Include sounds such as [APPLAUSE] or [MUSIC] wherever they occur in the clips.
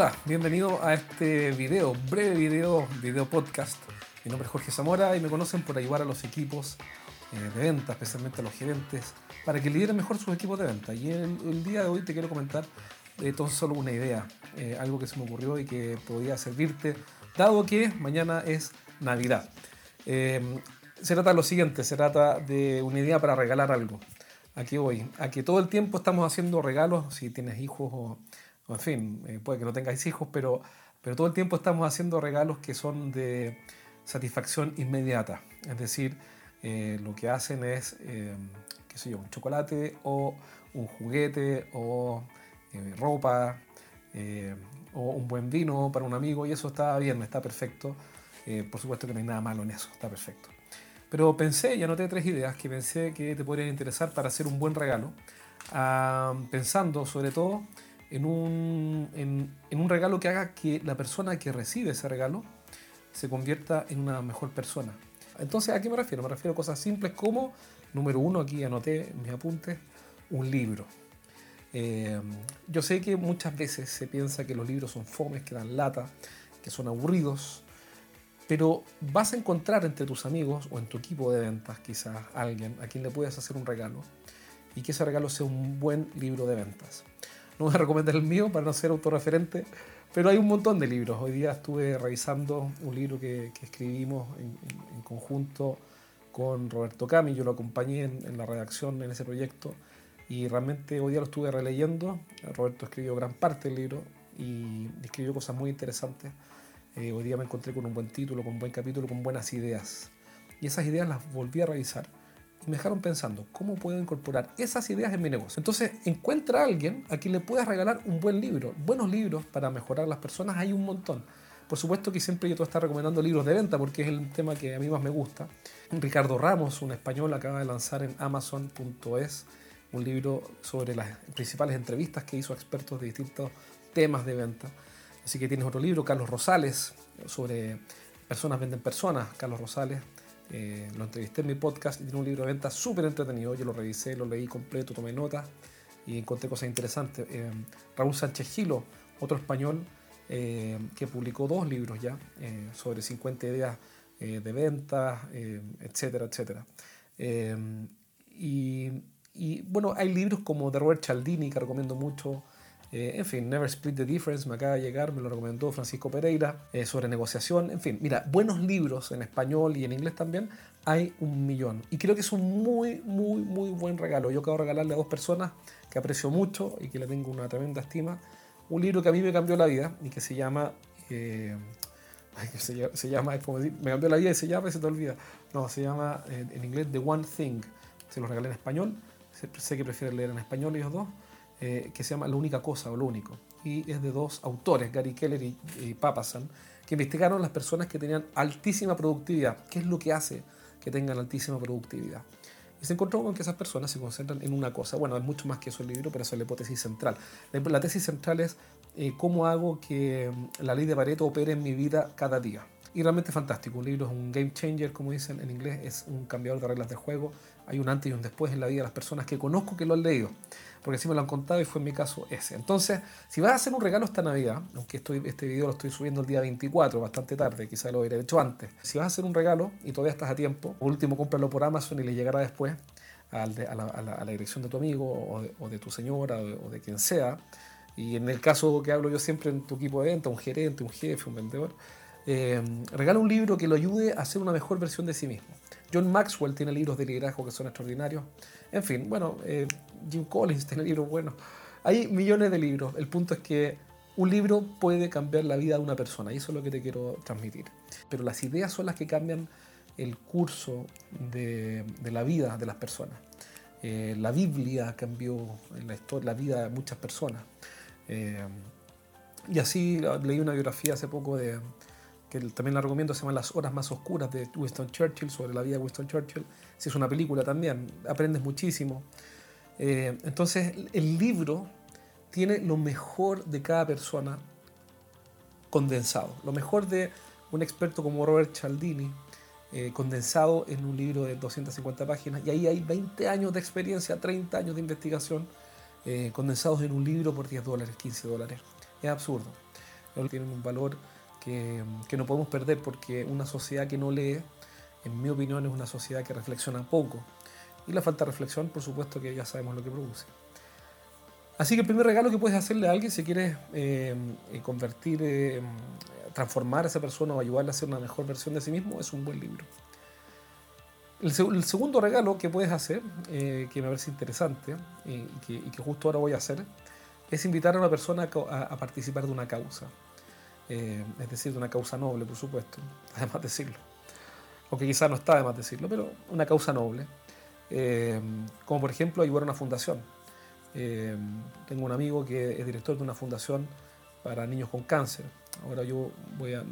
Hola, bienvenido a este video, breve video, video podcast. Mi nombre es Jorge Zamora y me conocen por ayudar a los equipos eh, de venta, especialmente a los gerentes, para que lideren mejor sus equipos de venta. Y el, día de hoy te quiero comentar eh, tan solo una idea, eh, algo que se me ocurrió y que podría servirte, dado que mañana es Navidad. Eh, se trata de lo siguiente, se trata de una idea para regalar algo. Aquí voy, a todo el tiempo estamos haciendo regalos, si tienes hijos o en fin, eh, puede que no tengáis hijos, pero, pero todo el tiempo estamos haciendo regalos que son de satisfacción inmediata. Es decir, eh, lo que hacen es, eh, qué sé yo, un chocolate o un juguete o ropa o un buen vino para un amigo y eso está bien, está perfecto. por supuesto que no hay nada malo en eso, está perfecto. Pero pensé y anoté tres ideas que pensé que te podrían interesar para hacer un buen regalo, ah, pensando sobre todo en un, en, un regalo que haga que la persona que recibe ese regalo se convierta en una mejor persona. Entonces, ¿a qué me refiero? Me refiero a cosas simples como, número uno, aquí anoté en mis apuntes, un libro. Eh, yo sé que muchas veces se piensa que los libros son fomes, que dan lata, que son aburridos, pero vas a encontrar entre tus amigos o en tu equipo de ventas quizás alguien a quien le puedas hacer un regalo y que ese regalo sea un buen libro de ventas. No voy a recomendar el mío para no ser autorreferente, pero hay un montón de libros. Hoy día estuve revisando un libro que, que escribimos en, en, en, conjunto con Roberto Cami, yo lo acompañé en, en, la redacción en ese proyecto y realmente hoy día lo estuve releyendo. Roberto escribió gran parte del libro y escribió cosas muy interesantes. Eh, hoy día me encontré con un buen título, con un buen capítulo, con buenas ideas. Y esas ideas las volví a revisar me dejaron pensando, ¿cómo puedo incorporar esas ideas en mi negocio? Entonces, encuentra a alguien a quien le puedas regalar un buen libro. Buenos libros para mejorar las personas hay un montón. Por supuesto que siempre yo te voy estar recomendando libros de venta porque es el tema que a mí más me gusta. Ricardo Ramos, un español, acaba de lanzar en amazon.es un libro sobre las principales entrevistas que hizo a expertos de distintos temas de venta. Así que tienes otro libro, Carlos Rosales, sobre personas venden personas. Carlos Rosales eh, lo entrevisté en mi podcast y tiene un libro de venta súper entretenido. Yo lo revisé, lo leí completo, tomé notas y encontré cosas interesantes. Eh, Raúl Sánchez Gilo, otro español eh, que publicó dos libros ya eh, sobre 50 ideas de venta, etcétera, etcétera. Y, y, bueno, hay libros como de Robert Cialdini que recomiendo mucho. Eh, en fin, Never Split the Difference me acaba de llegar, me lo recomendó Francisco Pereira, eh, sobre negociación. En fin, mira, buenos libros en español y en inglés también hay un millón. Y creo que es un muy, muy, muy buen regalo. Yo acabo de regalarle a dos personas que aprecio mucho y que le tengo una tremenda estima. Un libro que a mí me cambió la vida y que se llama... Eh, [LAUGHS] se, se, llama, es como decir, me cambió la vida y se llama y se te olvida. No, se llama en, en inglés The One Thing. Se lo regalé en español. Sé que prefieren leer en español ellos dos eh, que se llama La única cosa o lo único. Y es de dos autores, Gary Keller y, Papasan, que investigaron las personas que tenían altísima productividad. ¿Qué es lo que hace que tengan altísima productividad? Y se encontró con que esas personas se concentran en una cosa. Bueno, es mucho más que eso el libro, pero esa es la hipótesis central. La, la tesis central es eh, cómo hago que mm, la ley de Pareto opere en mi vida cada día. Y realmente fantástico. Un libro es un game changer, como dicen en inglés, es un cambiador de reglas de juego. Hay un antes y un después en la vida de las personas que conozco que lo han leído porque así me lo han contado y fue en mi caso ese. Entonces, si vas a hacer un regalo esta Navidad, aunque este video lo estoy subiendo el día 24, bastante tarde, quizá lo hubiera hecho antes, si vas a hacer un regalo y todavía estás a tiempo, último cómpralo por Amazon y le llegará después a la, dirección de tu amigo o de, o de tu señora o de, o de, quien sea. Y en el caso que hablo yo siempre en tu equipo de venta, un gerente, un jefe, un vendedor, eh, regala un libro que lo ayude a ser una mejor versión de sí mismo. John Maxwell tiene libros de liderazgo que son extraordinarios. En fin, bueno, eh, Jim Collins tiene libros buenos. Hay millones de libros. El punto es que un libro puede cambiar la vida de una persona y eso es lo que te quiero transmitir. Pero las ideas son las que cambian el curso de, la vida de las personas. Eh, la Biblia cambió la vida de muchas personas. Eh, y así leí una biografía hace poco de, que también la recomiendo, se llama Las horas más oscuras de Winston Churchill, sobre la vida de Winston Churchill. Si es una película también, aprendes muchísimo. Eh, entonces, el libro tiene lo mejor de cada persona condensado. Lo mejor de un experto como Robert Cialdini, eh, condensado en un libro de 250 páginas. Y ahí hay 20 años de experiencia, 30 años de investigación, eh, condensados en un libro por 10 dólares, 15 dólares. Es absurdo. Tienen un valor que, que no podemos perder porque una sociedad que no lee, en mi opinión, es una sociedad que reflexiona poco. Y la falta de reflexión, por supuesto, que ya sabemos lo que produce. Así que el primer regalo que puedes hacerle a alguien si quieres eh, eh, convertir, eh, transformar a esa persona o ayudarle a ser una mejor versión de sí mismo es un buen libro. El, segundo regalo que puedes hacer, que me parece interesante y que, justo ahora voy a hacer, es invitar a una persona a, participar de una causa. Es decir, de una causa noble, por supuesto, [LAUGHS] además de decirlo. Aunque quizás no está de más decirlo, pero una causa noble. como por ejemplo ayudar a una fundación eh, tengo un amigo que es director de una fundación para niños con cáncer. Ahora yo voy a,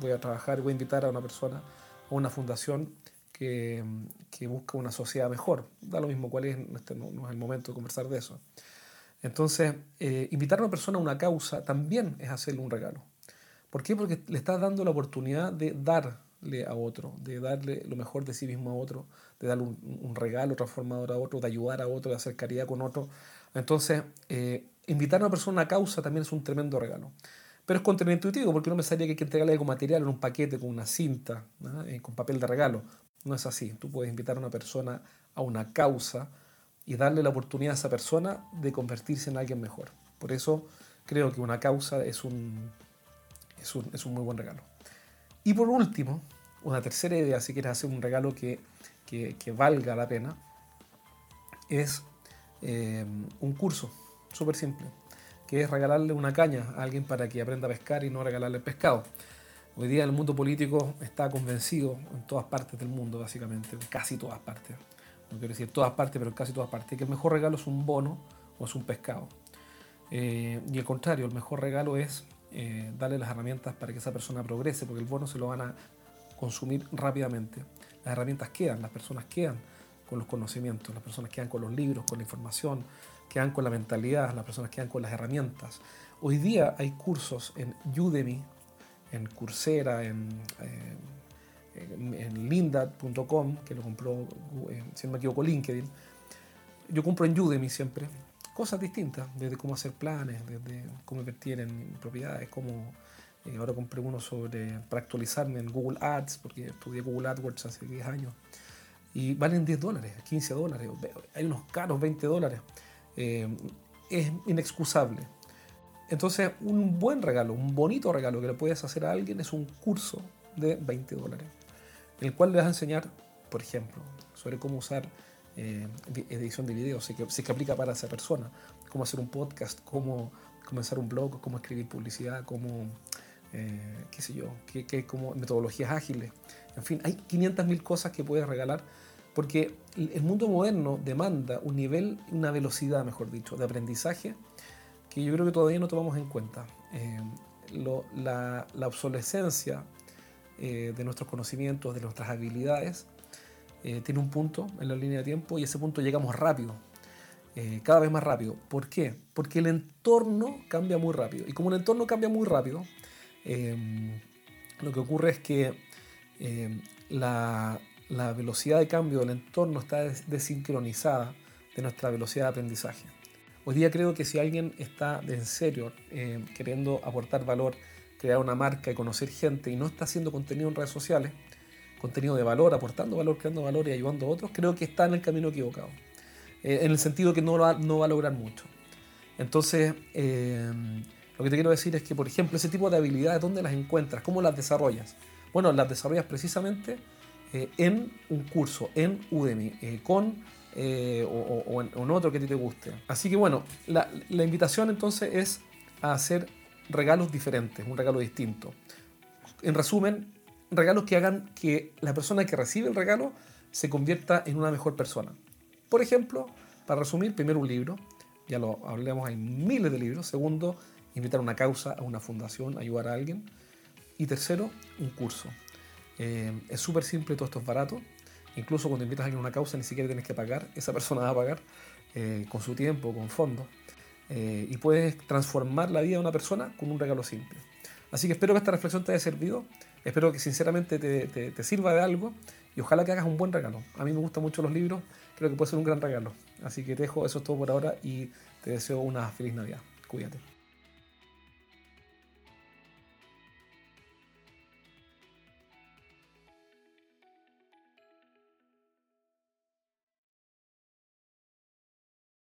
voy a trabajar voy a invitar a una persona a una fundación que, que busca una sociedad mejor. Da lo mismo cuál es, este no, es el momento de conversar de eso. Entonces, eh, invitar a una persona a una causa también es hacerle un regalo. ¿Por qué? Porque le estás dando la oportunidad de darle a otro, de darle lo mejor de sí mismo a otro, de darle un, un regalo transformador a otro, de ayudar a otro, de hacer caridad con otro, entonces, eh, invitar a una persona a una causa también es un tremendo regalo. Pero es contraintuitivo porque no me sabría que hay que entregarle algo material en un paquete con una cinta, eh, con papel de regalo. No es así. Tú puedes invitar a una persona a una causa y darle la oportunidad a esa persona de convertirse en alguien mejor. Por eso creo que una causa es un, es un, es un muy buen regalo. Y por último, una tercera idea, si quieres hacer un regalo que, que, valga la pena, es eh, un curso súper simple, que es regalarle una caña a alguien para que aprenda a pescar y no regalarle pescado. Hoy día el mundo político está convencido en todas partes del mundo, básicamente, en casi todas partes. No quiero decir todas partes, pero en casi todas partes, que el mejor regalo es un bono o es un pescado. Eh, y al contrario, el mejor regalo es eh, darle las herramientas para que esa persona progrese, porque el bono se lo van a consumir rápidamente. Las herramientas quedan, las personas quedan con los conocimientos, las personas quedan con los libros, con la información, quedan con la mentalidad, las personas quedan con las herramientas. Hoy día hay cursos en Udemy, en Coursera, en, eh, en, lindad.com, que lo compró, eh, si no me equivoco, LinkedIn. Yo compro en Udemy siempre cosas distintas, desde cómo hacer planes, desde cómo invertir en propiedades, cómo... Eh, ahora compré uno sobre, para actualizarme en Google Ads, porque estudié Google AdWords hace 10 años y valen 10 dólares, 15 dólares, hay unos caros 20 dólares. Eh, es inexcusable. Entonces, un buen regalo, un bonito regalo que le puedes hacer a alguien es un curso de 20 dólares, el cual le vas a enseñar, por ejemplo, sobre cómo usar eh, edición de video, si que, que aplica para esa persona, cómo hacer un podcast, cómo comenzar un blog, cómo escribir publicidad, cómo, eh, qué sé yo, qué, qué, como metodologías ágiles. En fin, hay 500.000 cosas que puedes regalar porque el mundo moderno demanda un nivel, una velocidad, mejor dicho, de aprendizaje que yo creo que todavía no tomamos en cuenta. Eh, la, obsolescencia eh, de nuestros conocimientos, de nuestras habilidades, eh, tiene un punto en la línea de tiempo y ese punto llegamos rápido, cada vez más rápido. ¿Por qué? Porque el entorno cambia muy rápido. Y como el entorno cambia muy rápido, lo que ocurre es que la, la velocidad de cambio del entorno está desincronizada de nuestra velocidad de aprendizaje. Hoy día creo que si alguien está en serio eh, queriendo aportar valor, crear una marca y conocer gente y no está haciendo contenido en redes sociales, contenido de valor, aportando valor, creando valor y ayudando a otros, creo que está en el camino equivocado. Eh, en el sentido que no, va, no va a lograr mucho. Entonces, eh, lo que te quiero decir es que, por ejemplo, ese tipo de habilidades, ¿dónde las encuentras? ¿Cómo las desarrollas? Bueno, las desarrollas precisamente eh, en un curso, en Udemy, eh, con o, en, otro que a ti te guste. Así que bueno, la, invitación entonces es a hacer regalos diferentes, un regalo distinto. En resumen, regalos que hagan que la persona que recibe el regalo se convierta en una mejor persona. Por ejemplo, para resumir, primero un libro, ya lo hablamos, hay miles de libros. Segundo, invitar a una causa, a una fundación, ayudar a alguien. Y tercero, un curso. Eh, es súper simple, todo esto es barato. Incluso cuando invitas a alguien a una causa ni siquiera tienes que pagar, [LAUGHS] esa persona va a pagar eh, con su tiempo, con fondos. Eh, y puedes transformar la vida de una persona con un regalo simple. Así que espero que esta reflexión te haya servido, espero que sinceramente te, sirva de algo y ojalá que hagas un buen regalo. A mí me gustan mucho los libros, creo que puede ser un gran regalo. Así que te dejo, eso es todo por ahora y te deseo una feliz Navidad. Cuídate.